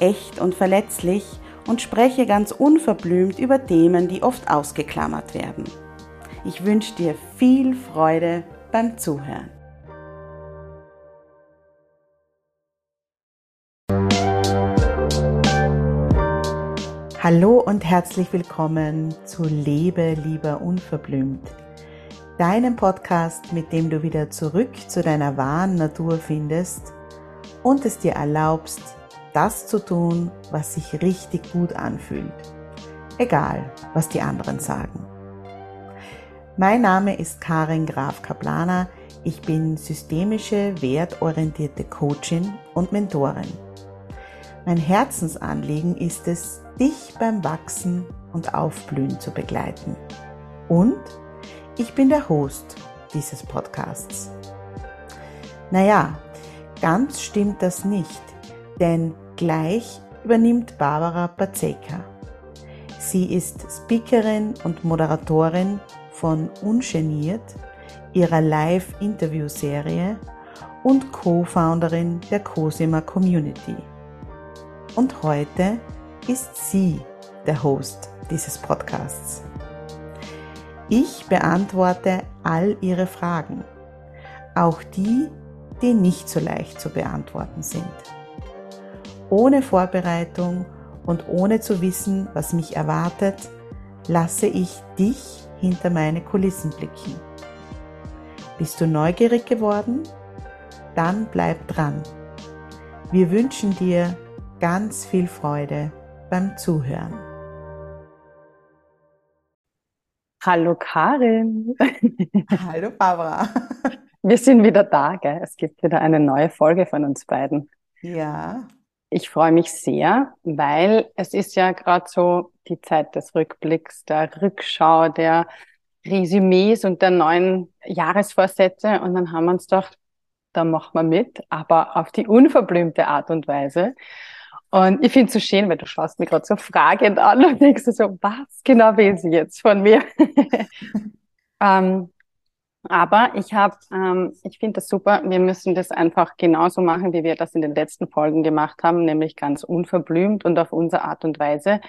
echt und verletzlich und spreche ganz unverblümt über Themen, die oft ausgeklammert werden. Ich wünsche dir viel Freude beim Zuhören. Hallo und herzlich willkommen zu Lebe lieber unverblümt, deinem Podcast, mit dem du wieder zurück zu deiner wahren Natur findest und es dir erlaubst, das zu tun, was sich richtig gut anfühlt. Egal, was die anderen sagen. Mein Name ist Karin Graf Kaplaner. Ich bin systemische, wertorientierte Coachin und Mentorin. Mein Herzensanliegen ist es, dich beim Wachsen und Aufblühen zu begleiten. Und ich bin der Host dieses Podcasts. Naja, ganz stimmt das nicht, denn Gleich übernimmt Barbara Pazeka. Sie ist Speakerin und Moderatorin von Ungeniert, ihrer Live-Interview-Serie und Co-Founderin der Cosima Community. Und heute ist sie der Host dieses Podcasts. Ich beantworte all ihre Fragen, auch die, die nicht so leicht zu beantworten sind ohne Vorbereitung und ohne zu wissen, was mich erwartet, lasse ich dich hinter meine Kulissen blicken. Bist du neugierig geworden? Dann bleib dran. Wir wünschen dir ganz viel Freude beim Zuhören. Hallo Karin. Hallo Barbara. Wir sind wieder da, gell? Es gibt wieder eine neue Folge von uns beiden. Ja, ich freue mich sehr, weil es ist ja gerade so die Zeit des Rückblicks, der Rückschau, der Resümees und der neuen Jahresvorsätze. Und dann haben wir uns gedacht, da machen wir mit, aber auf die unverblümte Art und Weise. Und ich finde es so schön, weil du schaust mir gerade so fragend an und denkst so, was genau will sie jetzt von mir? ähm, aber ich habe, ähm, ich finde das super. Wir müssen das einfach genauso machen, wie wir das in den letzten Folgen gemacht haben, nämlich ganz unverblümt und auf unsere Art und Weise.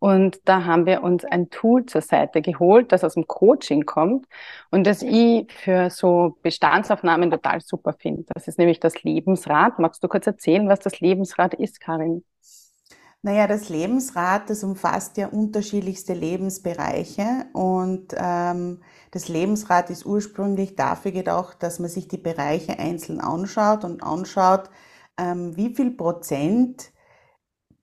Und da haben wir uns ein Tool zur Seite geholt, das aus dem Coaching kommt und das ich für so Bestandsaufnahmen total super finde. Das ist nämlich das Lebensrad. Magst du kurz erzählen, was das Lebensrad ist, Karin? Naja, das Lebensrad, das umfasst ja unterschiedlichste Lebensbereiche und ähm, das Lebensrad ist ursprünglich dafür gedacht, dass man sich die Bereiche einzeln anschaut und anschaut, ähm, wie viel Prozent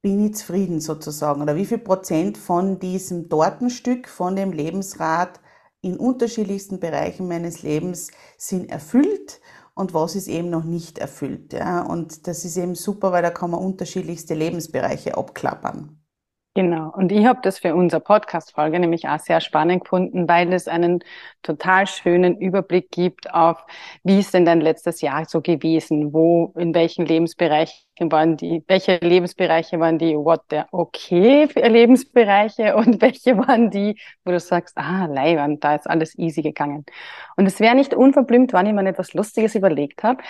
bin ich zufrieden sozusagen oder wie viel Prozent von diesem Tortenstück, von dem Lebensrad in unterschiedlichsten Bereichen meines Lebens sind erfüllt und was ist eben noch nicht erfüllt. Ja? Und das ist eben super, weil da kann man unterschiedlichste Lebensbereiche abklappern. Genau. Und ich habe das für unsere Podcast-Folge nämlich auch sehr spannend gefunden, weil es einen total schönen Überblick gibt auf, wie ist denn dein letztes Jahr so gewesen? Wo, in welchen Lebensbereichen waren die, welche Lebensbereiche waren die what der okay Lebensbereiche und welche waren die, wo du sagst, ah, Leihwand, da ist alles easy gegangen. Und es wäre nicht unverblümt, wann ich mir etwas Lustiges überlegt habe,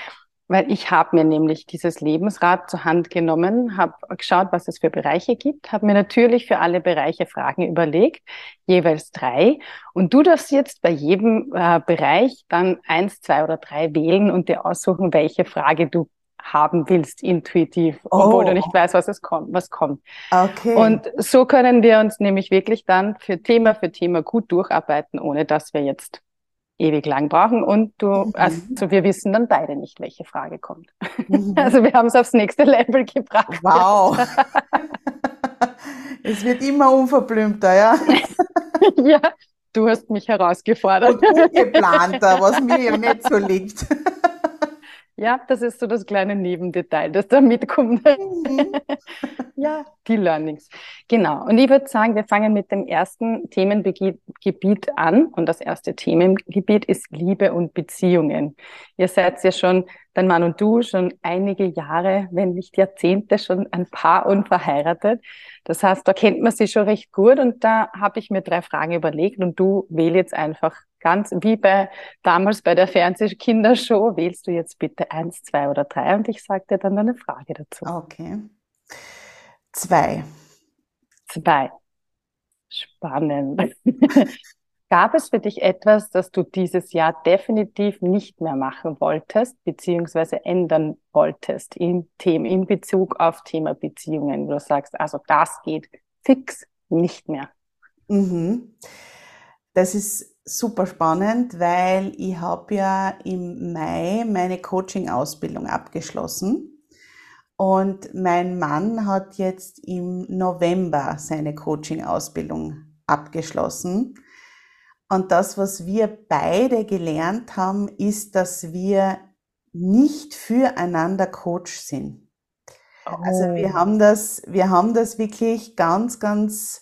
weil ich habe mir nämlich dieses Lebensrad zur Hand genommen, habe geschaut, was es für Bereiche gibt, habe mir natürlich für alle Bereiche Fragen überlegt, jeweils drei. Und du darfst jetzt bei jedem äh, Bereich dann eins, zwei oder drei wählen und dir aussuchen, welche Frage du haben willst, intuitiv, obwohl oh. du nicht weißt, was es kommt, was kommt. Okay. Und so können wir uns nämlich wirklich dann für Thema für Thema gut durcharbeiten, ohne dass wir jetzt ewig lang brauchen und du, mhm. also wir wissen dann beide nicht, welche Frage kommt. Mhm. Also wir haben es aufs nächste Level gebracht. Wow. es wird immer unverblümter, ja. ja, du hast mich herausgefordert. Und ungeplanter, was mir ja nicht so liegt. Ja, das ist so das kleine Nebendetail, das da mitkommt. Mhm. Ja, die Learnings. Genau. Und ich würde sagen, wir fangen mit dem ersten Themengebiet an. Und das erste Themengebiet ist Liebe und Beziehungen. Ihr seid ja schon, dein Mann und du, schon einige Jahre, wenn nicht Jahrzehnte, schon ein Paar unverheiratet. Das heißt, da kennt man sich schon recht gut. Und da habe ich mir drei Fragen überlegt und du wähl jetzt einfach ganz wie bei damals bei der Fernsehkindershow, wählst du jetzt bitte eins, zwei oder drei und ich sage dir dann eine Frage dazu. Okay. Zwei. Zwei. Spannend. Gab es für dich etwas, das du dieses Jahr definitiv nicht mehr machen wolltest, beziehungsweise ändern wolltest in Themen, in Bezug auf Thema Beziehungen, wo du sagst, also das geht fix nicht mehr? Mhm. Das ist super spannend, weil ich habe ja im Mai meine Coaching-Ausbildung abgeschlossen und mein Mann hat jetzt im November seine Coaching-Ausbildung abgeschlossen. Und das, was wir beide gelernt haben, ist, dass wir nicht füreinander Coach sind. Oh. Also wir haben das, wir haben das wirklich ganz, ganz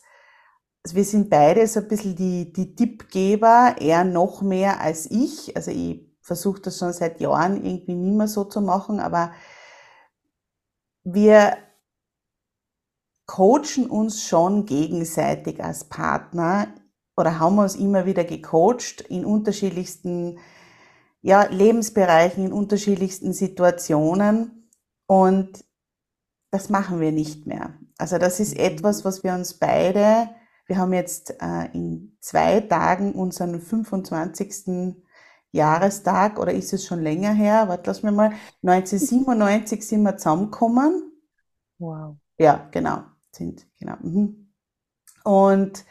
also wir sind beide so ein bisschen die, die Tippgeber, er noch mehr als ich. Also ich versuche das schon seit Jahren irgendwie nicht mehr so zu machen, aber wir coachen uns schon gegenseitig als Partner oder haben uns immer wieder gecoacht in unterschiedlichsten ja, Lebensbereichen, in unterschiedlichsten Situationen und das machen wir nicht mehr. Also das ist etwas, was wir uns beide wir haben jetzt äh, in zwei Tagen unseren 25. Jahrestag, oder ist es schon länger her? Warte, lass mir mal. 1997 sind wir zusammengekommen. Wow. Ja, genau. Sind, genau. Mhm. Und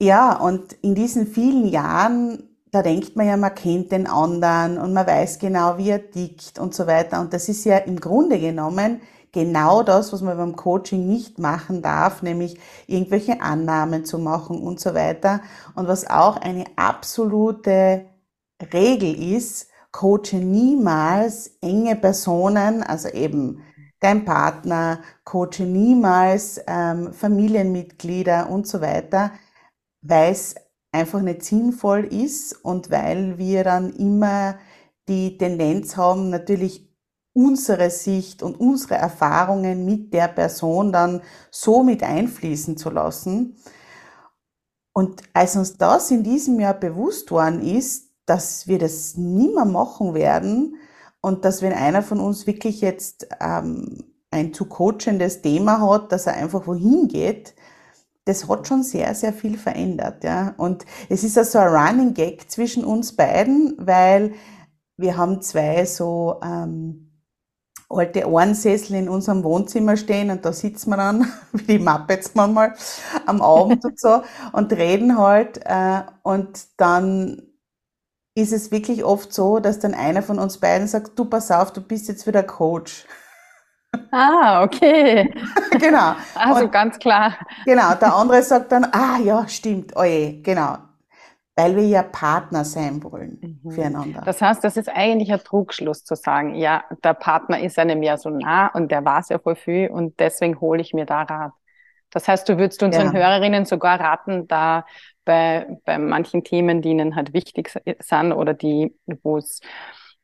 ja, und in diesen vielen Jahren, da denkt man ja, man kennt den anderen und man weiß genau, wie er tickt und so weiter. Und das ist ja im Grunde genommen genau das, was man beim Coaching nicht machen darf, nämlich irgendwelche Annahmen zu machen und so weiter. Und was auch eine absolute Regel ist, coache niemals enge Personen, also eben dein Partner, coache niemals ähm, Familienmitglieder und so weiter, weil es einfach nicht sinnvoll ist und weil wir dann immer die Tendenz haben, natürlich unsere Sicht und unsere Erfahrungen mit der Person dann so mit einfließen zu lassen. Und als uns das in diesem Jahr bewusst worden ist, dass wir das nie mehr machen werden und dass wenn einer von uns wirklich jetzt ähm, ein zu coachendes Thema hat, dass er einfach wohin geht, das hat schon sehr, sehr viel verändert. Ja? Und es ist also ein Running Gag zwischen uns beiden, weil wir haben zwei so ähm, alte Ohrensessel in unserem Wohnzimmer stehen und da sitzen wir dann, wie die Muppets manchmal, am Abend und so und reden halt äh, und dann ist es wirklich oft so, dass dann einer von uns beiden sagt, du pass auf, du bist jetzt wieder Coach. Ah, okay. genau. Also und, ganz klar. Genau, der andere sagt dann, ah ja, stimmt, oje, genau weil wir ja Partner sein wollen mhm. füreinander. Das heißt, das ist eigentlich ein Trugschluss zu sagen, ja, der Partner ist einem ja so nah und der weiß ja voll viel und deswegen hole ich mir da Rat. Das heißt, du würdest unseren ja. Hörerinnen sogar raten, da bei, bei manchen Themen, die ihnen halt wichtig sind oder die, wo es,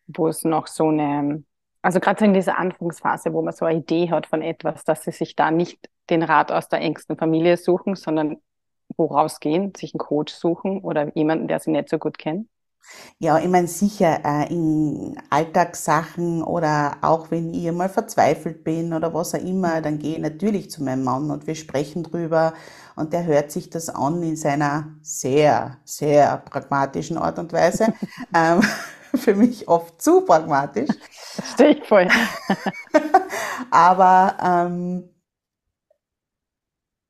wo es noch so eine, also gerade in dieser Anfangsphase, wo man so eine Idee hat von etwas, dass sie sich da nicht den Rat aus der engsten Familie suchen, sondern wo rausgehen, sich einen Coach suchen oder jemanden, der sie nicht so gut kennt? Ja, ich meine sicher äh, in Alltagssachen oder auch wenn ich mal verzweifelt bin oder was auch immer, dann gehe ich natürlich zu meinem Mann und wir sprechen drüber und der hört sich das an in seiner sehr, sehr pragmatischen Art und Weise. ähm, für mich oft zu pragmatisch. Stehe ich voll. aber ähm,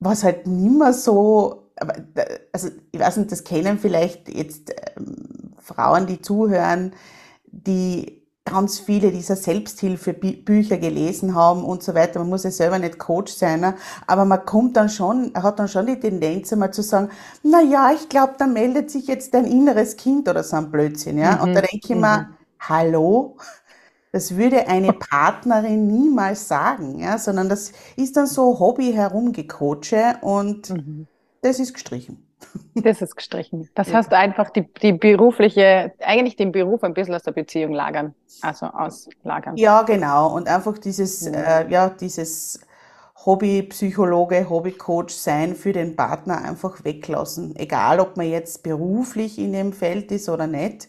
was halt nimmer so, also ich weiß nicht, das kennen vielleicht jetzt ähm, Frauen, die zuhören, die ganz viele dieser Selbsthilfebücher gelesen haben und so weiter. Man muss ja selber nicht Coach sein, ne? aber man kommt dann schon, hat dann schon die Tendenz einmal zu sagen, na ja, ich glaube, da meldet sich jetzt dein inneres Kind oder so ein Blödsinn, ja. Mhm. Und da denke ich mir, mhm. hallo? Das würde eine Partnerin niemals sagen, ja, sondern das ist dann so Hobby herumgecoache und mhm. das ist gestrichen. Das ist gestrichen. Das ja. heißt einfach die, die berufliche, eigentlich den Beruf ein bisschen aus der Beziehung lagern, also auslagern. Ja, genau. Und einfach dieses, ja, äh, ja dieses Hobbypsychologe, Hobbycoach sein für den Partner einfach weglassen. Egal, ob man jetzt beruflich in dem Feld ist oder nicht.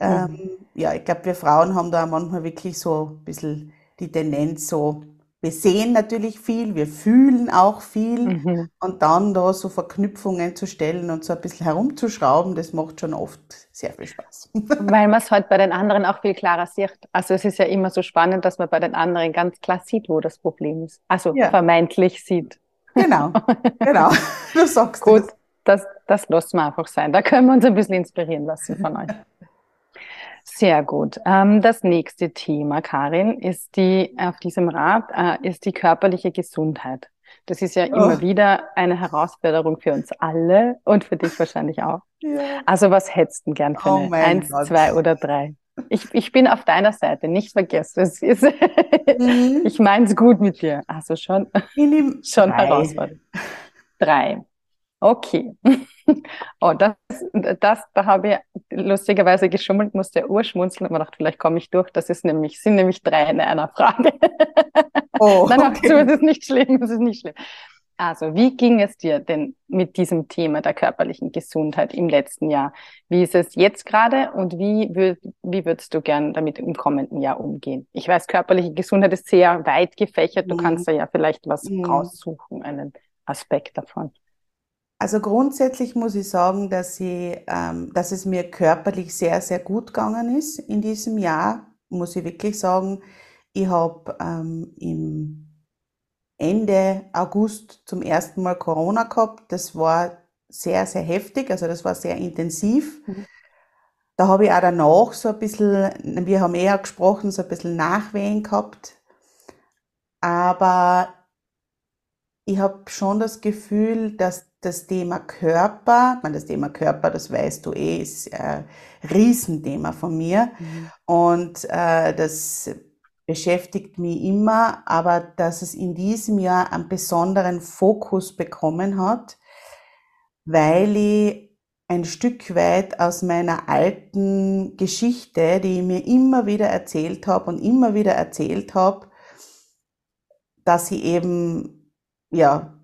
Ähm, mhm. Ja, ich glaube, wir Frauen haben da manchmal wirklich so ein bisschen die Tendenz, so wir sehen natürlich viel, wir fühlen auch viel mhm. und dann da so Verknüpfungen zu stellen und so ein bisschen herumzuschrauben, das macht schon oft sehr viel Spaß. Weil man es halt bei den anderen auch viel klarer sieht. Also es ist ja immer so spannend, dass man bei den anderen ganz klar sieht, wo das Problem ist. Also ja. vermeintlich sieht. Genau, genau. Du sagst Gut, das. das, das lassen wir einfach sein. Da können wir uns ein bisschen inspirieren lassen von euch. Sehr gut. Ähm, das nächste Thema, Karin, ist die, auf diesem Rad, äh, ist die körperliche Gesundheit. Das ist ja oh. immer wieder eine Herausforderung für uns alle und für dich wahrscheinlich auch. Ja. Also was hättest du gern für oh eine? Eins, Gott. zwei oder drei? Ich, ich bin auf deiner Seite, nicht vergessen. Es ist, mhm. ich mein's gut mit dir. Also schon, schon herausfordernd. Drei. Okay. Oh, das, das, da habe ich lustigerweise geschummelt, musste urschmunzeln und mir gedacht, vielleicht komme ich durch. Das ist nämlich, sind nämlich drei in einer Frage. Oh, Nein, okay. es ist nicht schlimm, es ist nicht schlimm. Also, wie ging es dir denn mit diesem Thema der körperlichen Gesundheit im letzten Jahr? Wie ist es jetzt gerade und wie, würd, wie würdest du gern damit im kommenden Jahr umgehen? Ich weiß, körperliche Gesundheit ist sehr weit gefächert. Du mhm. kannst da ja vielleicht was mhm. raussuchen, einen Aspekt davon. Also grundsätzlich muss ich sagen, dass, ich, ähm, dass es mir körperlich sehr, sehr gut gegangen ist in diesem Jahr, muss ich wirklich sagen. Ich habe ähm, im Ende August zum ersten Mal Corona gehabt. Das war sehr, sehr heftig, also das war sehr intensiv. Mhm. Da habe ich auch danach so ein bisschen, wir haben eher gesprochen, so ein bisschen Nachwehen gehabt. Aber ich habe schon das Gefühl, dass das Thema Körper, man das Thema Körper, das weißt du eh, ist ein Riesenthema von mir mhm. und äh, das beschäftigt mich immer, aber dass es in diesem Jahr einen besonderen Fokus bekommen hat, weil ich ein Stück weit aus meiner alten Geschichte, die ich mir immer wieder erzählt habe und immer wieder erzählt habe, dass ich eben ja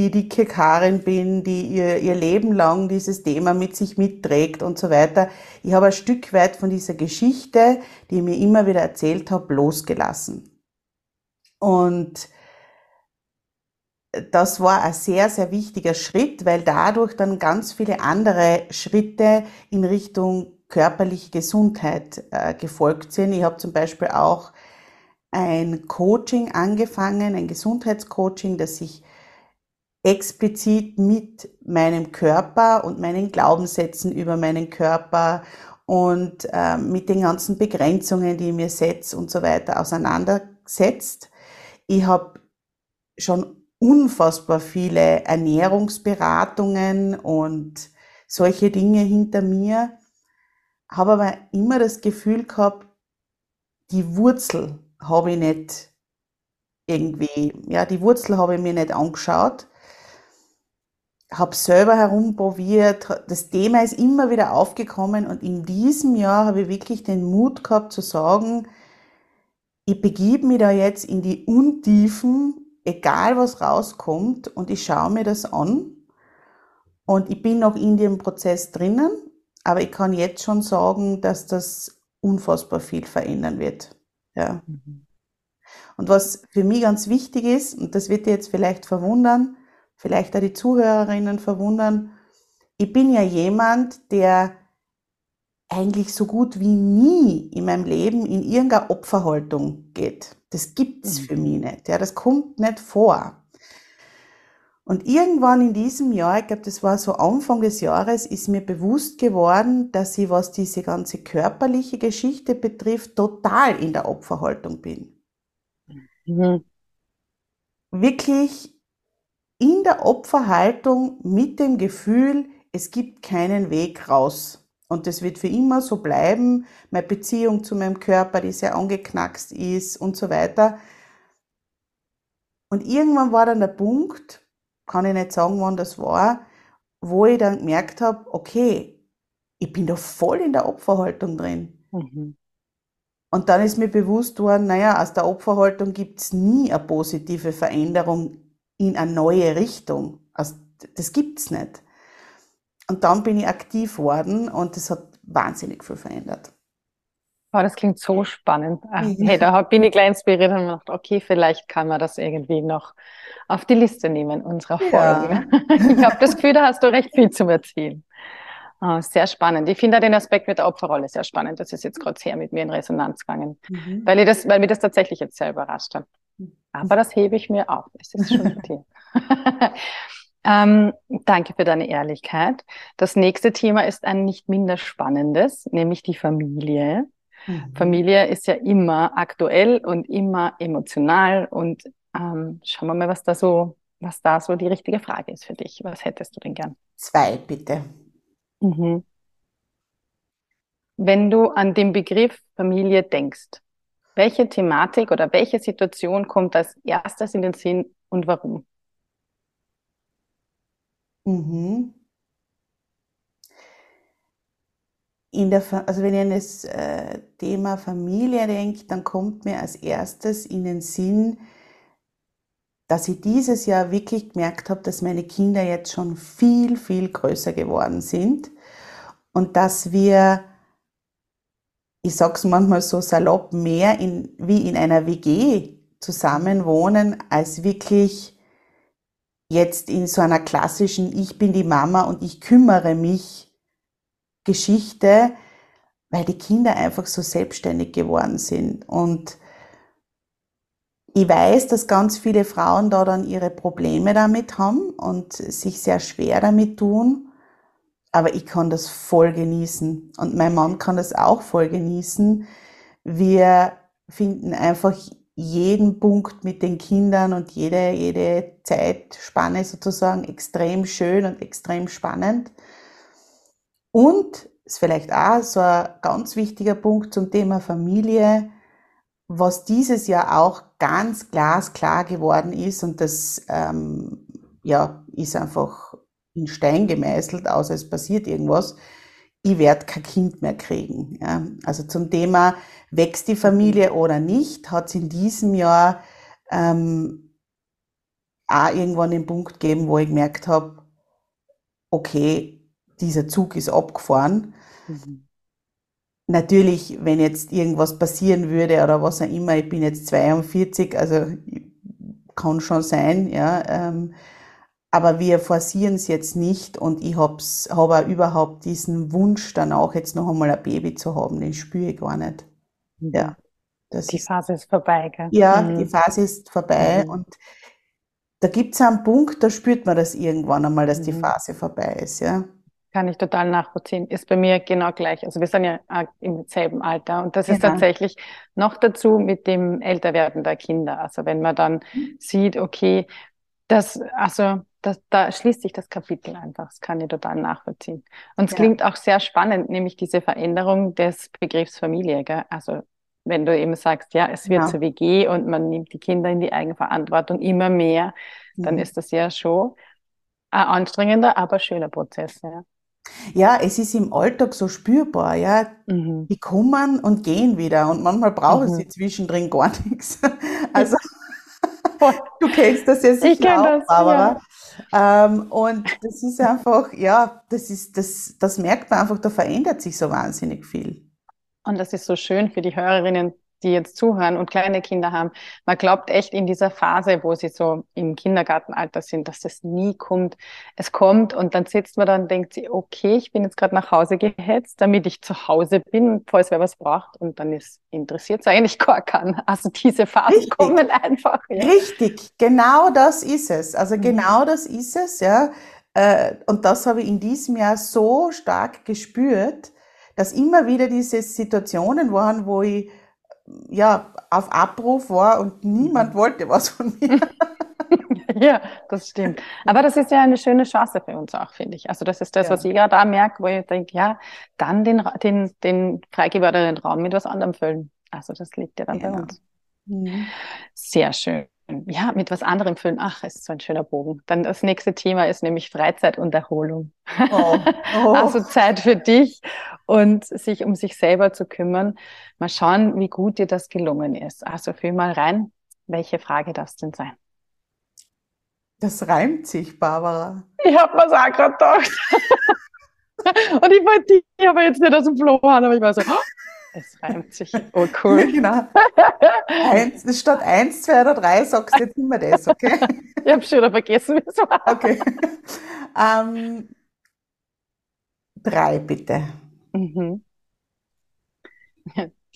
die dicke Karin bin, die ihr, ihr Leben lang dieses Thema mit sich mitträgt und so weiter. Ich habe ein Stück weit von dieser Geschichte, die ich mir immer wieder erzählt habe, losgelassen. Und das war ein sehr, sehr wichtiger Schritt, weil dadurch dann ganz viele andere Schritte in Richtung körperliche Gesundheit äh, gefolgt sind. Ich habe zum Beispiel auch ein Coaching angefangen, ein Gesundheitscoaching, das sich explizit mit meinem Körper und meinen Glaubenssätzen über meinen Körper und äh, mit den ganzen Begrenzungen, die ich mir setze und so weiter auseinandersetzt. Ich habe schon unfassbar viele Ernährungsberatungen und solche Dinge hinter mir, habe aber immer das Gefühl gehabt, die Wurzel habe ich nicht irgendwie, ja, die Wurzel habe ich mir nicht angeschaut habe selber herumprobiert. Das Thema ist immer wieder aufgekommen und in diesem Jahr habe ich wirklich den Mut gehabt zu sagen, ich begib mich da jetzt in die Untiefen, egal was rauskommt und ich schaue mir das an. Und ich bin noch in dem Prozess drinnen, aber ich kann jetzt schon sagen, dass das unfassbar viel verändern wird. Ja. Mhm. Und was für mich ganz wichtig ist, und das wird dir jetzt vielleicht verwundern, vielleicht auch die Zuhörerinnen verwundern, ich bin ja jemand, der eigentlich so gut wie nie in meinem Leben in irgendeine Opferhaltung geht. Das gibt's mhm. für mich nicht. Ja, das kommt nicht vor. Und irgendwann in diesem Jahr, ich glaube, das war so Anfang des Jahres, ist mir bewusst geworden, dass ich, was diese ganze körperliche Geschichte betrifft, total in der Opferhaltung bin. Mhm. Wirklich in der Opferhaltung mit dem Gefühl, es gibt keinen Weg raus. Und das wird für immer so bleiben. Meine Beziehung zu meinem Körper, die sehr angeknackst ist und so weiter. Und irgendwann war dann der Punkt, kann ich nicht sagen, wann das war, wo ich dann gemerkt habe, okay, ich bin da voll in der Opferhaltung drin. Mhm. Und dann ist mir bewusst worden, naja, aus der Opferhaltung gibt es nie eine positive Veränderung in eine neue Richtung. Also, das gibt's nicht. Und dann bin ich aktiv worden und das hat wahnsinnig viel verändert. Oh, das klingt so spannend. Ach, hey, da bin ich gleich inspiriert und gedacht, okay, vielleicht kann man das irgendwie noch auf die Liste nehmen unserer Folgen. Ja. Ich habe das Gefühl, da hast du recht viel zu erzählen. Oh, sehr spannend. Ich finde den Aspekt mit der Opferrolle sehr spannend. Das ist jetzt gerade sehr mit mir in Resonanz gegangen, mhm. weil, ich das, weil mir das tatsächlich jetzt sehr überrascht hat. Aber das hebe ich mir auf. Es ist schon okay. Ähm, danke für deine Ehrlichkeit. Das nächste Thema ist ein nicht minder spannendes, nämlich die Familie. Mhm. Familie ist ja immer aktuell und immer emotional und ähm, schauen wir mal, was da so, was da so die richtige Frage ist für dich. Was hättest du denn gern? Zwei, bitte. Mhm. Wenn du an den Begriff Familie denkst, welche Thematik oder welche Situation kommt als erstes in den Sinn und warum? Mhm. In der, also wenn ich an das äh, Thema Familie denke, dann kommt mir als erstes in den Sinn, dass ich dieses Jahr wirklich gemerkt habe, dass meine Kinder jetzt schon viel, viel größer geworden sind und dass wir, ich sag's manchmal so salopp, mehr in, wie in einer WG zusammenwohnen, als wirklich jetzt in so einer klassischen Ich bin die Mama und ich kümmere mich Geschichte, weil die Kinder einfach so selbstständig geworden sind. Und ich weiß, dass ganz viele Frauen da dann ihre Probleme damit haben und sich sehr schwer damit tun. Aber ich kann das voll genießen. Und mein Mann kann das auch voll genießen. Wir finden einfach jeden Punkt mit den Kindern und jede, jede Zeitspanne sozusagen extrem schön und extrem spannend. Und ist vielleicht auch so ein ganz wichtiger Punkt zum Thema Familie, was dieses Jahr auch ganz glasklar geworden ist und das ähm, ja, ist einfach in Stein gemeißelt, außer es passiert irgendwas. Ich werde kein Kind mehr kriegen. Ja. Also zum Thema wächst die Familie oder nicht, hat es in diesem Jahr ähm, auch irgendwann den Punkt gegeben, wo ich gemerkt habe, okay, dieser Zug ist abgefahren. Mhm. Natürlich, wenn jetzt irgendwas passieren würde oder was auch immer, ich bin jetzt 42, also kann schon sein, ja. Ähm, aber wir forcieren es jetzt nicht und ich habe hab auch überhaupt diesen Wunsch dann auch jetzt noch einmal ein Baby zu haben, den spüre ich gar nicht. Ja. Das die Phase ist vorbei, gell? Ja, mhm. die Phase ist vorbei mhm. und da gibt es einen Punkt, da spürt man das irgendwann einmal, dass mhm. die Phase vorbei ist, ja. Kann ich total nachvollziehen. Ist bei mir genau gleich. Also wir sind ja im selben Alter und das ist genau. tatsächlich noch dazu mit dem Älterwerden der Kinder. Also wenn man dann mhm. sieht, okay, das, also das, da schließt sich das Kapitel einfach. Das kann ich total nachvollziehen. Und es ja. klingt auch sehr spannend, nämlich diese Veränderung des Begriffs Familie. Gell? Also wenn du eben sagst, ja, es wird ja. zur WG und man nimmt die Kinder in die Eigenverantwortung immer mehr, mhm. dann ist das ja schon ein anstrengender, aber schöner Prozess. Ja. Ja, es ist im Alltag so spürbar, ja. Mhm. Die kommen und gehen wieder und manchmal brauchen mhm. sie zwischendrin gar nichts. Also du kennst das ja sicher ich auch, das, Barbara. Ja. Ähm, und das ist einfach, ja, das ist, das, das merkt man einfach, da verändert sich so wahnsinnig viel. Und das ist so schön für die Hörerinnen die jetzt zuhören und kleine Kinder haben, man glaubt echt in dieser Phase, wo sie so im Kindergartenalter sind, dass das nie kommt. Es kommt und dann sitzt man da und denkt sie, okay, ich bin jetzt gerade nach Hause gehetzt, damit ich zu Hause bin, falls wer was braucht. Und dann ist interessiert es eigentlich gar keinen. Also diese Phasen Richtig. kommen einfach. Ja. Richtig, genau das ist es. Also mhm. genau das ist es, ja. Äh, und das habe ich in diesem Jahr so stark gespürt, dass immer wieder diese Situationen waren, wo ich ja, auf Abruf war und niemand mhm. wollte was von mir. ja, das stimmt. Aber das ist ja eine schöne Chance für uns auch, finde ich. Also das ist das, ja. was ich gerade da merke, wo ich denke, ja, dann den, den, den frei gewordenen Raum mit was anderem füllen. Also das liegt ja dann genau. bei uns. Mhm. Sehr schön. Ja, mit was anderem füllen. Ach, es ist so ein schöner Bogen. Dann das nächste Thema ist nämlich Freizeit und Erholung. Oh. Oh. also Zeit für dich und sich um sich selber zu kümmern. Mal schauen, wie gut dir das gelungen ist. Also fühl mal rein, welche Frage das denn sein? Das reimt sich, Barbara. Ich habe mir auch gerade gedacht. und ich wollte die aber jetzt nicht aus dem Floh haben, aber ich war so, es reimt sich. Oh, cool. genau. Eins, statt eins, zwei oder drei sagst du jetzt immer das, okay? ich habe schon wieder vergessen, wie es war. Okay. Ähm, drei, bitte. Mhm.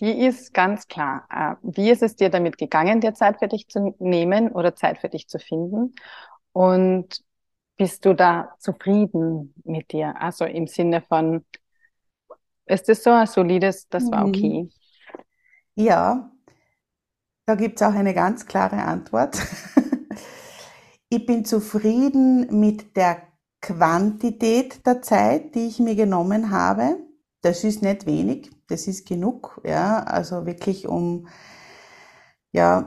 Die ist ganz klar. Äh, wie ist es dir damit gegangen, dir Zeit für dich zu nehmen oder Zeit für dich zu finden? Und bist du da zufrieden mit dir? Also im Sinne von, ist das so ein solides, das war mhm. okay? Ja, da gibt es auch eine ganz klare Antwort. ich bin zufrieden mit der Quantität der Zeit, die ich mir genommen habe. Das ist nicht wenig, das ist genug, ja, also wirklich um ja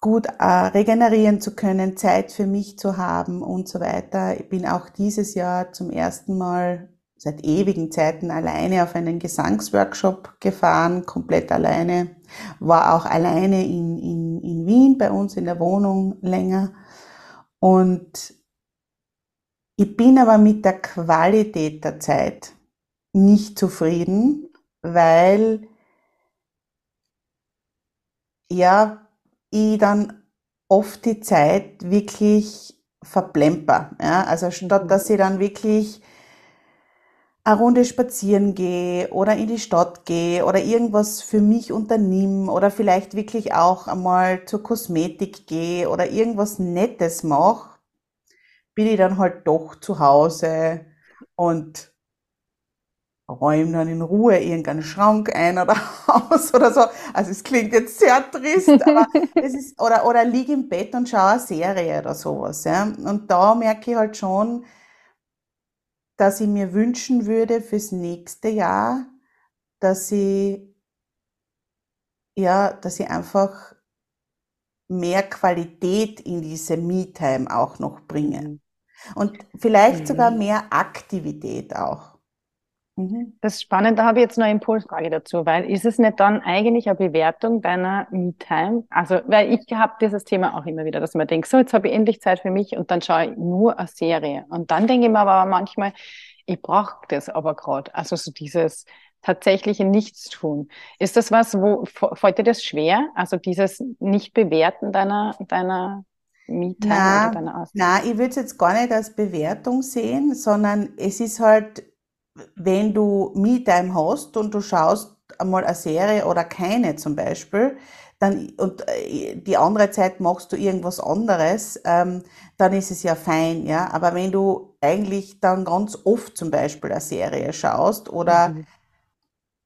gut äh, regenerieren zu können, Zeit für mich zu haben und so weiter. Ich bin auch dieses Jahr zum ersten Mal seit ewigen Zeiten alleine auf einen Gesangsworkshop gefahren, komplett alleine, war auch alleine in, in, in Wien bei uns in der Wohnung länger. Und ich bin aber mit der Qualität der Zeit nicht zufrieden, weil ja, ich dann oft die Zeit wirklich verplemper. Ja? Also statt dass ich dann wirklich eine Runde spazieren gehe oder in die Stadt gehe oder irgendwas für mich unternimm oder vielleicht wirklich auch einmal zur Kosmetik gehe oder irgendwas Nettes mache, bin ich dann halt doch zu Hause und räume dann in Ruhe irgendeinen Schrank ein oder aus oder so. Also es klingt jetzt sehr trist, aber es ist, oder, oder liege im Bett und schaue eine Serie oder sowas. Ja. Und da merke ich halt schon, dass ich mir wünschen würde fürs nächste Jahr, dass ich, ja, dass ich einfach mehr Qualität in diese Me-Time auch noch bringe. Mhm. Und vielleicht mhm. sogar mehr Aktivität auch. Mhm. Das ist spannend, da habe ich jetzt noch eine Impulsfrage dazu, weil ist es nicht dann eigentlich eine Bewertung deiner Me-Time? Also, weil ich habe dieses Thema auch immer wieder, dass man denkt, so, jetzt habe ich endlich Zeit für mich und dann schaue ich nur eine Serie. Und dann denke ich mir aber manchmal, ich brauche das aber gerade. Also so dieses tatsächliche Nichtstun. Ist das was, wo fällt dir das schwer? Also dieses Nicht-Bewerten deiner, deiner Me-Time oder deiner Auszeit? Nein, ich würde es jetzt gar nicht als Bewertung sehen, sondern es ist halt wenn du Me-Time hast und du schaust einmal eine Serie oder keine zum Beispiel, dann, und äh, die andere Zeit machst du irgendwas anderes, ähm, dann ist es ja fein, ja. Aber wenn du eigentlich dann ganz oft zum Beispiel eine Serie schaust oder mhm.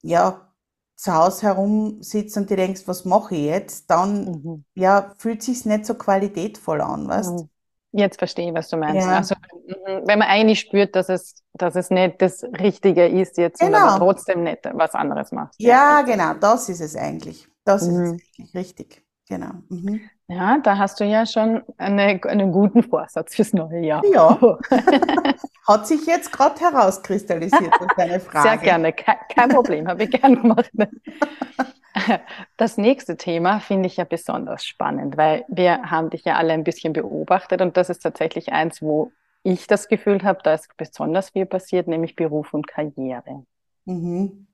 ja, zu Hause herum sitzt und dir denkst, was mache ich jetzt, dann mhm. ja, fühlt sich's nicht so qualitätvoll an, weißt? Mhm. Jetzt verstehe ich, was du meinst. Ja. Also, mhm, wenn man eigentlich spürt, dass es, dass es nicht das Richtige ist jetzt genau. und aber trotzdem nicht was anderes macht. Ja, genau, das ist es eigentlich. Das mhm. ist es eigentlich richtig. Genau. Mhm. Ja, da hast du ja schon eine, einen guten Vorsatz fürs neue Jahr. Ja. Hat sich jetzt gerade herauskristallisiert, deine Frage. Sehr gerne, kein, kein Problem, habe ich gerne gemacht. Das nächste Thema finde ich ja besonders spannend, weil wir haben dich ja alle ein bisschen beobachtet und das ist tatsächlich eins, wo ich das Gefühl habe, da ist besonders viel passiert, nämlich Beruf und Karriere. Mhm.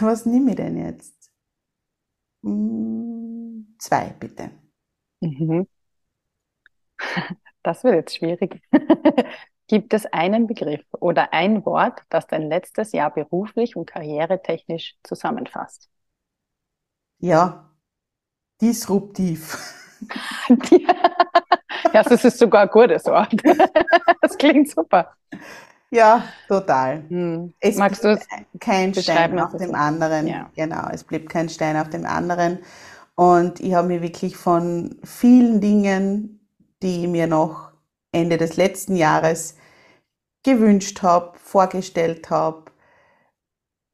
was nehme ich denn jetzt? Hm, zwei, bitte. Mhm. Das wird jetzt schwierig. Gibt es einen Begriff oder ein Wort, das dein letztes Jahr beruflich und karrieretechnisch zusammenfasst? Ja, disruptiv. ja, das ist sogar ein gutes Wort. Das klingt super. Ja, total. Hm. Es Magst du blieb kein Stein auf dem anderen. Ja. Genau, es blieb kein Stein auf dem anderen. Und ich habe mir wirklich von vielen Dingen, die mir noch Ende des letzten Jahres gewünscht habe, vorgestellt habe,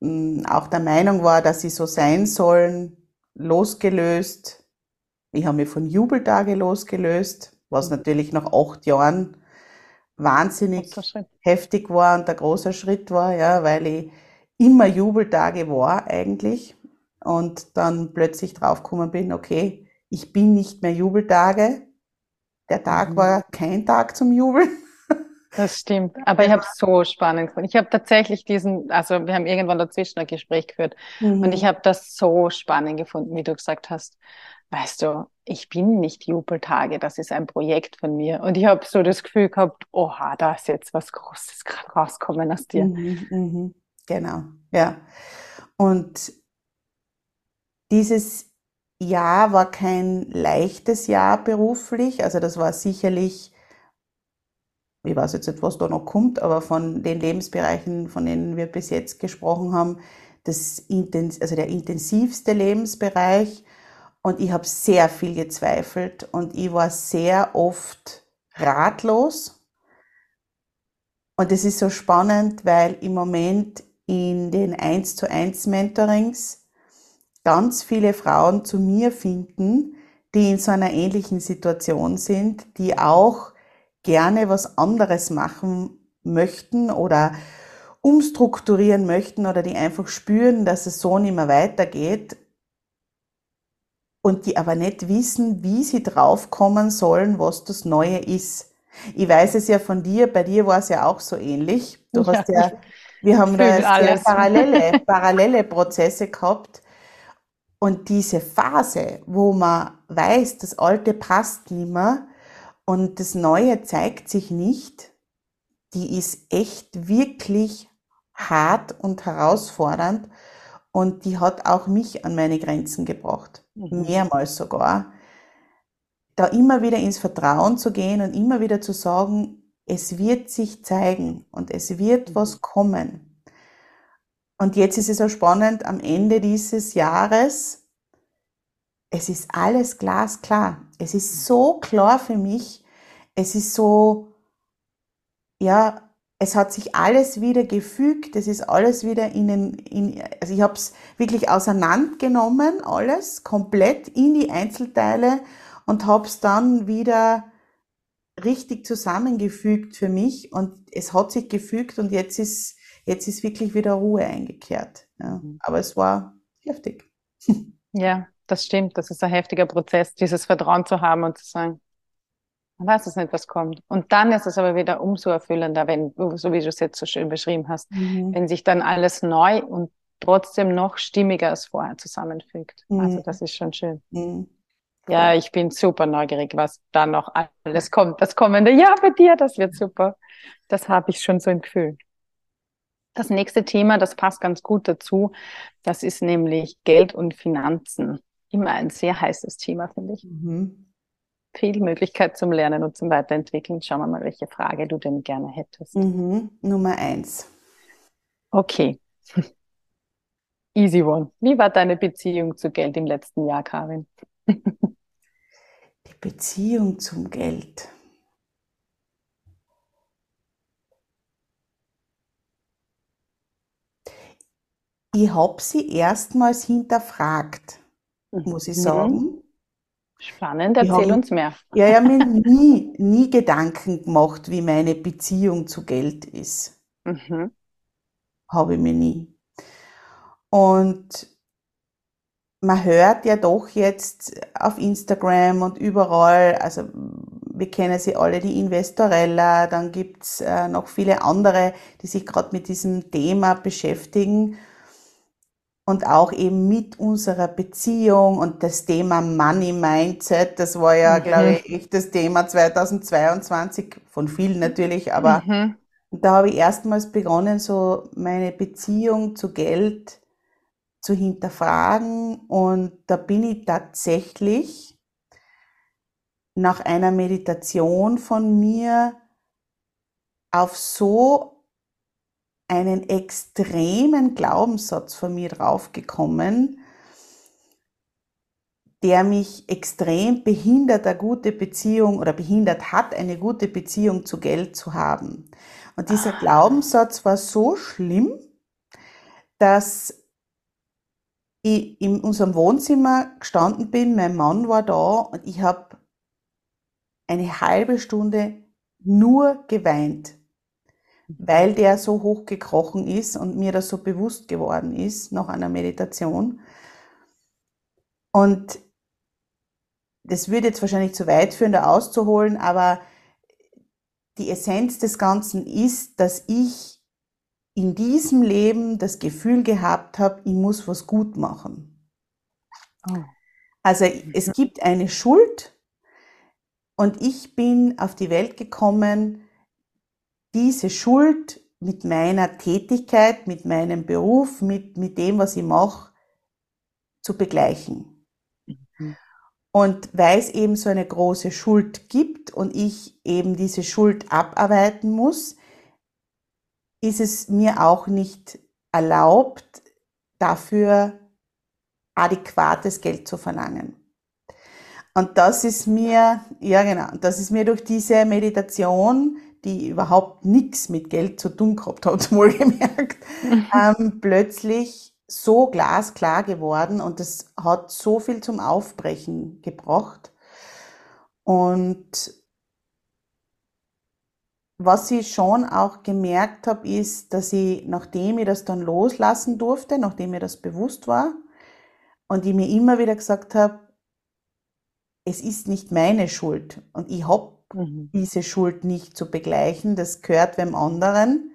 hm, auch der Meinung war, dass sie so sein sollen, losgelöst. Ich habe mich von Jubeltage losgelöst, was natürlich nach acht Jahren wahnsinnig heftig war und ein großer Schritt war, ja, weil ich immer Jubeltage war eigentlich und dann plötzlich draufgekommen bin, okay, ich bin nicht mehr Jubeltage. Der Tag mhm. war kein Tag zum Jubeln. Das stimmt. Aber ich habe es so spannend gefunden. Ich habe tatsächlich diesen, also wir haben irgendwann dazwischen ein Gespräch geführt mhm. und ich habe das so spannend gefunden, wie du gesagt hast. Weißt du, ich bin nicht Jubeltage, das ist ein Projekt von mir. Und ich habe so das Gefühl gehabt, oha, da ist jetzt was Großes gerade rauskommen aus dir. Mhm, mhm. Genau, ja. Und dieses Jahr war kein leichtes Jahr beruflich. Also das war sicherlich ich weiß jetzt nicht, was da noch kommt, aber von den Lebensbereichen, von denen wir bis jetzt gesprochen haben, das also der intensivste Lebensbereich. Und ich habe sehr viel gezweifelt und ich war sehr oft ratlos. Und es ist so spannend, weil im Moment in den 1 zu 1 Mentorings ganz viele Frauen zu mir finden, die in so einer ähnlichen Situation sind, die auch gerne was anderes machen möchten oder umstrukturieren möchten oder die einfach spüren, dass es so nicht mehr weitergeht und die aber nicht wissen, wie sie draufkommen sollen, was das Neue ist. Ich weiß es ja von dir, bei dir war es ja auch so ähnlich. Du ja, hast ja, wir haben da sehr parallele, parallele Prozesse gehabt. Und diese Phase, wo man weiß, das Alte passt nicht mehr, und das Neue zeigt sich nicht, die ist echt wirklich hart und herausfordernd und die hat auch mich an meine Grenzen gebracht, mhm. mehrmals sogar. Da immer wieder ins Vertrauen zu gehen und immer wieder zu sagen, es wird sich zeigen und es wird mhm. was kommen. Und jetzt ist es so spannend, am Ende dieses Jahres es ist alles glasklar. Es ist so klar für mich. Es ist so, ja, es hat sich alles wieder gefügt. Es ist alles wieder in den, in, also ich habe es wirklich auseinandergenommen, alles komplett in die Einzelteile und habe es dann wieder richtig zusammengefügt für mich und es hat sich gefügt und jetzt ist jetzt ist wirklich wieder Ruhe eingekehrt. Ja. Mhm. Aber es war heftig. Ja, das stimmt. Das ist ein heftiger Prozess, dieses Vertrauen zu haben und zu sagen, man weiß es nicht, was kommt. Und dann ist es aber wieder umso erfüllender, wenn, so wie du es jetzt so schön beschrieben hast, mhm. wenn sich dann alles neu und trotzdem noch stimmiger als vorher zusammenfügt. Mhm. Also das ist schon schön. Mhm. Ja, ich bin super neugierig, was da noch alles kommt. Das kommende Jahr bei dir, das wird super. Das habe ich schon so im Gefühl. Das nächste Thema, das passt ganz gut dazu, das ist nämlich Geld und Finanzen immer ein sehr heißes Thema, finde ich. Mhm. Viel Möglichkeit zum Lernen und zum Weiterentwickeln. Schauen wir mal, welche Frage du denn gerne hättest. Mhm. Nummer eins. Okay. Easy one. Wie war deine Beziehung zu Geld im letzten Jahr, Karin? Die Beziehung zum Geld. Ich habe sie erstmals hinterfragt muss ich mhm. sagen. Spannend, erzähl uns mehr. Ja, ich habe mir nie, nie Gedanken gemacht, wie meine Beziehung zu Geld ist. Mhm. Habe ich mir nie. Und man hört ja doch jetzt auf Instagram und überall, also wir kennen sie alle, die Investorella, dann gibt's äh, noch viele andere, die sich gerade mit diesem Thema beschäftigen. Und auch eben mit unserer Beziehung und das Thema Money Mindset, das war ja, mhm. glaube ich, echt das Thema 2022 von vielen natürlich, aber mhm. da habe ich erstmals begonnen, so meine Beziehung zu Geld zu hinterfragen und da bin ich tatsächlich nach einer Meditation von mir auf so einen extremen Glaubenssatz von mir draufgekommen, der mich extrem behindert, eine gute Beziehung oder behindert hat, eine gute Beziehung zu Geld zu haben. Und dieser ah. Glaubenssatz war so schlimm, dass ich in unserem Wohnzimmer gestanden bin, mein Mann war da und ich habe eine halbe Stunde nur geweint weil der so hochgekrochen ist und mir das so bewusst geworden ist nach einer Meditation. Und das würde jetzt wahrscheinlich zu weit führen, da auszuholen, aber die Essenz des Ganzen ist, dass ich in diesem Leben das Gefühl gehabt habe, ich muss was gut machen. Oh. Also es gibt eine Schuld und ich bin auf die Welt gekommen, diese Schuld mit meiner Tätigkeit, mit meinem Beruf, mit, mit dem, was ich mache, zu begleichen. Mhm. Und weil es eben so eine große Schuld gibt und ich eben diese Schuld abarbeiten muss, ist es mir auch nicht erlaubt, dafür adäquates Geld zu verlangen. Und das ist mir, ja genau, das ist mir durch diese Meditation die überhaupt nichts mit Geld zu tun gehabt hat, wohlgemerkt, ähm, plötzlich so glasklar geworden und das hat so viel zum Aufbrechen gebracht. Und was ich schon auch gemerkt habe, ist, dass ich, nachdem ich das dann loslassen durfte, nachdem mir das bewusst war, und ich mir immer wieder gesagt habe, es ist nicht meine Schuld und ich habe mhm. diese Schuld nicht zu begleichen, das gehört wem anderen,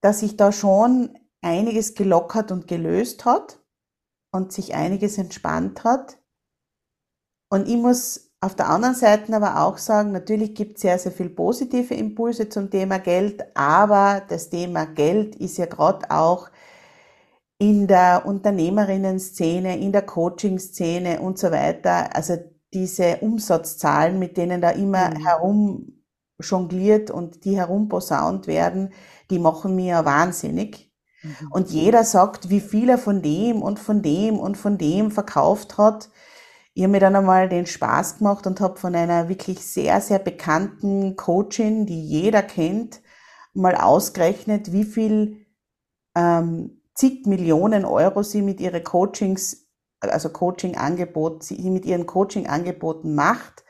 dass sich da schon einiges gelockert und gelöst hat und sich einiges entspannt hat. Und ich muss auf der anderen Seite aber auch sagen, natürlich gibt es sehr, sehr viel positive Impulse zum Thema Geld, aber das Thema Geld ist ja gerade auch in der Unternehmerinnen-Szene, in der Coaching-Szene und so weiter. Also diese Umsatzzahlen, mit denen da immer mhm. herum jongliert und die herumposaunt werden, die machen mir wahnsinnig. Mhm. Und jeder sagt, wie viel er von dem und von dem und von dem verkauft hat. Ich habe mir dann einmal den Spaß gemacht und habe von einer wirklich sehr, sehr bekannten Coachin, die jeder kennt, mal ausgerechnet, wie viel ähm, zig Millionen Euro sie mit ihren Coachings also Coaching-Angebot, sie mit ihren Coaching-Angeboten macht.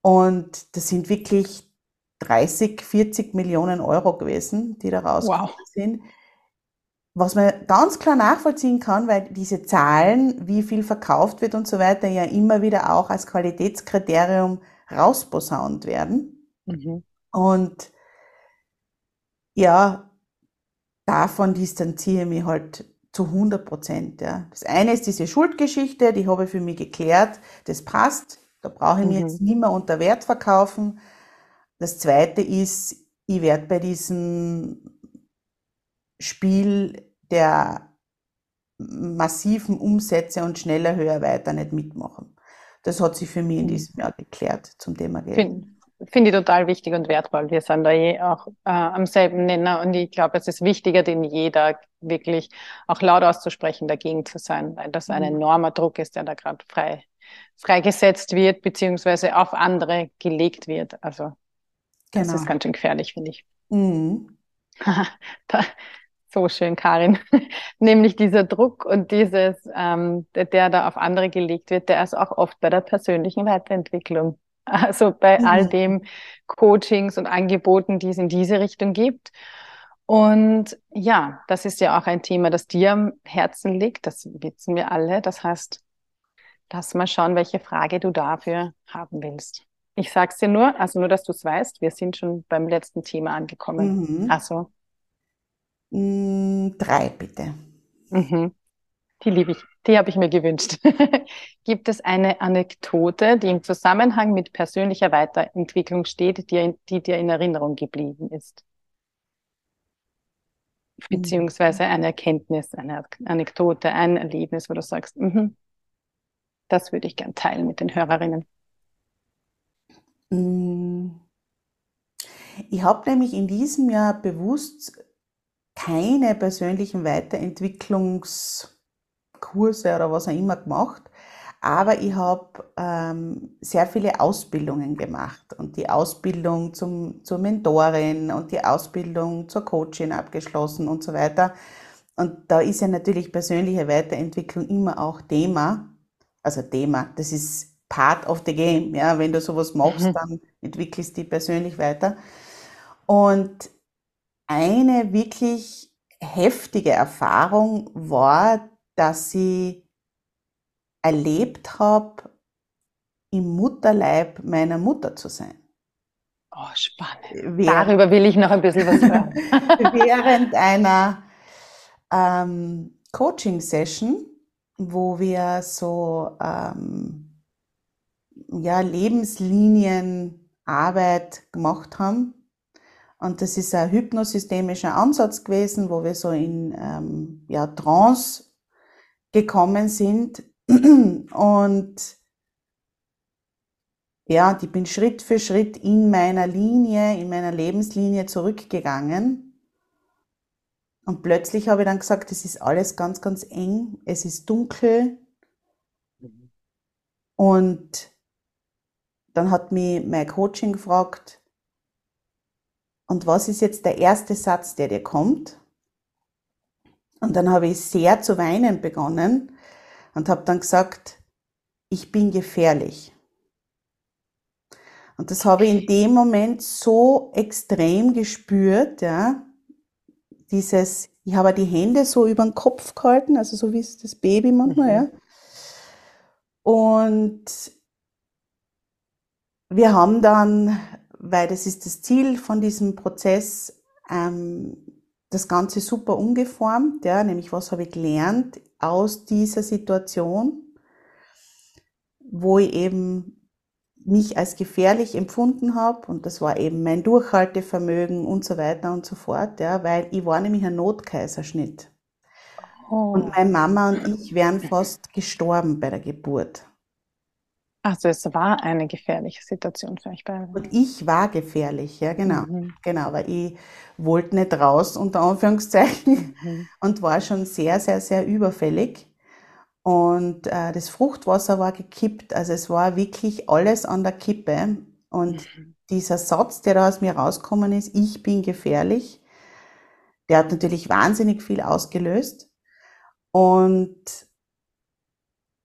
Und das sind wirklich 30, 40 Millionen Euro gewesen, die da rausgekommen wow. sind. Was man ganz klar nachvollziehen kann, weil diese Zahlen, wie viel verkauft wird und so weiter, ja immer wieder auch als Qualitätskriterium rausposaunt werden. Mhm. Und ja, davon distanziere ich mich halt zu 100 Prozent. Ja. Das eine ist diese Schuldgeschichte, die habe ich für mich geklärt, das passt, da brauche ich mich mhm. jetzt nicht mehr unter Wert verkaufen. Das zweite ist, ich werde bei diesem Spiel der massiven Umsätze und schneller, höher, weiter nicht mitmachen. Das hat sich für mich in mhm. diesem Jahr geklärt zum Thema Geld. Finde find ich total wichtig und wertvoll. Wir sind da eh auch äh, am selben Nenner und ich glaube, es ist wichtiger denn jeder, wirklich auch laut auszusprechen, dagegen zu sein, weil das ein mhm. enormer Druck ist, der da gerade frei freigesetzt wird, beziehungsweise auf andere gelegt wird. Also das genau. ist ganz schön gefährlich, finde ich. Mhm. da, so schön, Karin. Nämlich dieser Druck und dieses, ähm, der, der, da auf andere gelegt wird, der ist auch oft bei der persönlichen Weiterentwicklung. Also bei mhm. all dem Coachings und Angeboten, die es in diese Richtung gibt. Und ja, das ist ja auch ein Thema, das dir am Herzen liegt. Das wissen wir alle. Das heißt, lass mal schauen, welche Frage du dafür haben willst. Ich sag's dir nur, also nur, dass du es weißt, wir sind schon beim letzten Thema angekommen. Mhm. Also. Mm, drei, bitte. Mhm. Die liebe ich, die habe ich mir gewünscht. Gibt es eine Anekdote, die im Zusammenhang mit persönlicher Weiterentwicklung steht, die, die dir in Erinnerung geblieben ist? Beziehungsweise eine Erkenntnis, eine Anekdote, ein Erlebnis, wo du sagst, mm das würde ich gern teilen mit den Hörerinnen. Mm. Ich habe nämlich in diesem Jahr bewusst keine persönlichen Weiterentwicklungskurse oder was auch immer gemacht, aber ich habe ähm, sehr viele Ausbildungen gemacht und die Ausbildung zum, zur Mentorin und die Ausbildung zur Coachin abgeschlossen und so weiter. Und da ist ja natürlich persönliche Weiterentwicklung immer auch Thema. Also Thema, das ist part of the game. Ja, wenn du sowas machst, mhm. dann entwickelst du dich persönlich weiter. Und eine wirklich heftige Erfahrung war, dass ich erlebt habe, im Mutterleib meiner Mutter zu sein. Oh, spannend. Während, Darüber will ich noch ein bisschen was hören. während einer ähm, Coaching-Session, wo wir so ähm, ja, Lebenslinienarbeit gemacht haben, und das ist ein hypnosystemischer Ansatz gewesen, wo wir so in ähm, ja, Trance gekommen sind. Und ja, ich bin Schritt für Schritt in meiner Linie, in meiner Lebenslinie zurückgegangen. Und plötzlich habe ich dann gesagt, es ist alles ganz, ganz eng, es ist dunkel. Und dann hat mich mein Coaching gefragt, und was ist jetzt der erste Satz, der dir kommt? Und dann habe ich sehr zu weinen begonnen und habe dann gesagt, ich bin gefährlich. Und das habe ich in dem Moment so extrem gespürt, ja, dieses, ich habe die Hände so über den Kopf gehalten, also so wie es das Baby manchmal, mhm. ja. Und wir haben dann weil das ist das Ziel von diesem Prozess, ähm, das Ganze super umgeformt, ja, nämlich was habe ich gelernt aus dieser Situation, wo ich eben mich als gefährlich empfunden habe und das war eben mein Durchhaltevermögen und so weiter und so fort, ja, weil ich war nämlich ein Notkaiserschnitt. Oh. Und meine Mama und ich wären fast gestorben bei der Geburt. Also es war eine gefährliche Situation für euch beide. Und ich war gefährlich, ja genau. Mhm. Genau, weil ich wollte nicht raus, unter Anführungszeichen, mhm. und war schon sehr, sehr, sehr überfällig. Und äh, das Fruchtwasser war gekippt, also es war wirklich alles an der Kippe. Und mhm. dieser Satz, der da aus mir rausgekommen ist, ich bin gefährlich, der hat natürlich wahnsinnig viel ausgelöst. Und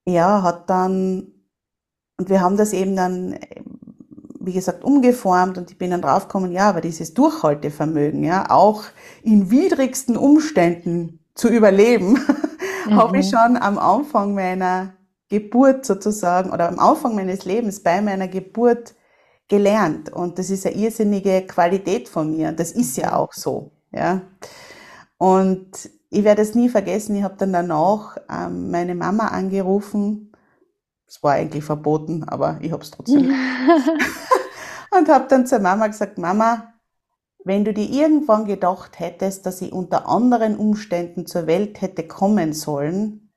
ja, hat dann und wir haben das eben dann, wie gesagt, umgeformt und ich bin dann draufgekommen, ja, aber dieses Durchhaltevermögen, ja, auch in widrigsten Umständen zu überleben, mhm. habe ich schon am Anfang meiner Geburt sozusagen oder am Anfang meines Lebens bei meiner Geburt gelernt. Und das ist eine irrsinnige Qualität von mir. Das ist ja auch so, ja. Und ich werde es nie vergessen, ich habe dann danach ähm, meine Mama angerufen es war eigentlich verboten, aber ich habe es trotzdem. und habe dann zur Mama gesagt, Mama, wenn du dir irgendwann gedacht hättest, dass ich unter anderen Umständen zur Welt hätte kommen sollen,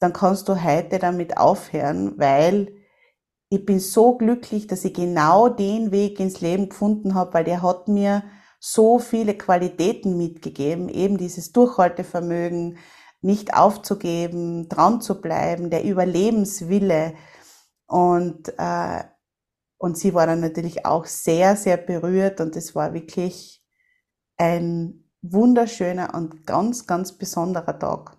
dann kannst du heute damit aufhören, weil ich bin so glücklich, dass ich genau den Weg ins Leben gefunden habe, weil der hat mir so viele Qualitäten mitgegeben, eben dieses Durchhaltevermögen, nicht aufzugeben, dran zu bleiben, der Überlebenswille. Und, äh, und sie war dann natürlich auch sehr, sehr berührt und es war wirklich ein wunderschöner und ganz, ganz besonderer Tag.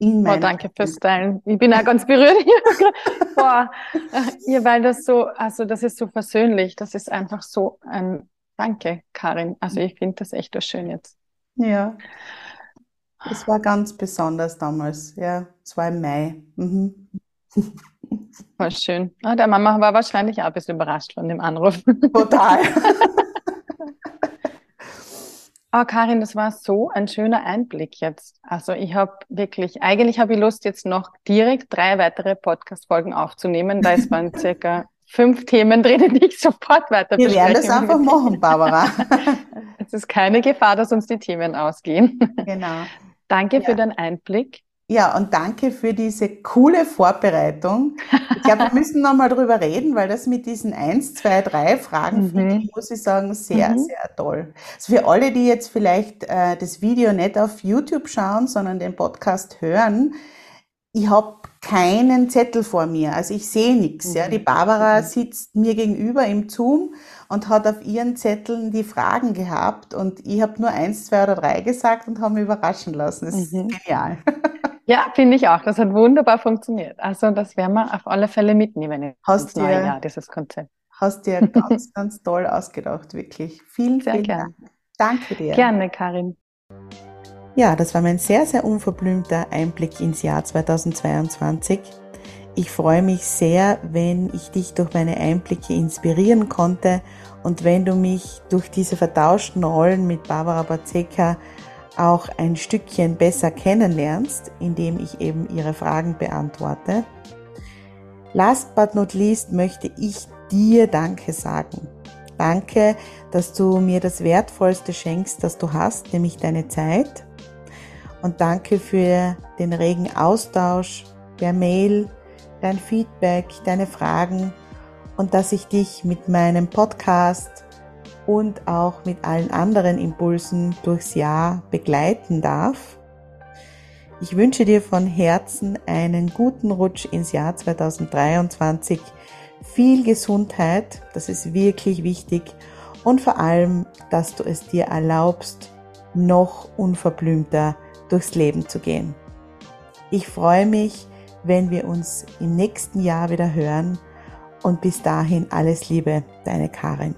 In oh, danke fürs Teilen. Ich bin auch ganz berührt. Boah, ja, weil das so, also das ist so versöhnlich. Das ist einfach so ein Danke, Karin. Also ich finde das echt so schön jetzt. Ja. Es war ganz besonders damals, ja. Es war im Mai. Mhm. War schön. Ah, der Mama war wahrscheinlich auch ein bisschen überrascht von dem Anruf. Total. Oh, Karin, das war so ein schöner Einblick jetzt. Also ich habe wirklich, eigentlich habe ich Lust, jetzt noch direkt drei weitere Podcast-Folgen aufzunehmen, weil es waren circa fünf Themen drin, die ich sofort weiter Wir werden das einfach machen, Barbara. es ist keine Gefahr, dass uns die Themen ausgehen. Genau. Danke ja. für den Einblick. Ja, und danke für diese coole Vorbereitung. Ich glaube, wir müssen nochmal drüber reden, weil das mit diesen eins, zwei, drei Fragen, mhm. ich, muss ich sagen, sehr, mhm. sehr toll. Also für alle, die jetzt vielleicht äh, das Video nicht auf YouTube schauen, sondern den Podcast hören, ich habe keinen Zettel vor mir, also ich sehe nichts. Ja. Die Barbara mhm. sitzt mir gegenüber im Zoom und hat auf ihren Zetteln die Fragen gehabt und ich habe nur eins, zwei oder drei gesagt und habe mich überraschen lassen. Das ist mhm. genial. Ja, finde ich auch. Das hat wunderbar funktioniert. Also das werden wir auf alle Fälle mitnehmen hast ins neue Jahr, dieses Konzept. Hast dir ganz, ganz toll ausgedacht, wirklich. Vielen, sehr vielen gern. Dank. Danke dir. Gerne, Karin. Ja, das war mein sehr, sehr unverblümter Einblick ins Jahr 2022. Ich freue mich sehr, wenn ich dich durch meine Einblicke inspirieren konnte und wenn du mich durch diese vertauschten Rollen mit Barbara Bazeka auch ein Stückchen besser kennenlernst, indem ich eben ihre Fragen beantworte. Last but not least möchte ich dir Danke sagen. Danke, dass du mir das Wertvollste schenkst, das du hast, nämlich deine Zeit. Und danke für den regen Austausch per Mail, dein Feedback, deine Fragen und dass ich dich mit meinem Podcast und auch mit allen anderen Impulsen durchs Jahr begleiten darf. Ich wünsche dir von Herzen einen guten Rutsch ins Jahr 2023, viel Gesundheit, das ist wirklich wichtig und vor allem, dass du es dir erlaubst, noch unverblümter durchs Leben zu gehen. Ich freue mich, wenn wir uns im nächsten Jahr wieder hören und bis dahin alles Liebe, deine Karin.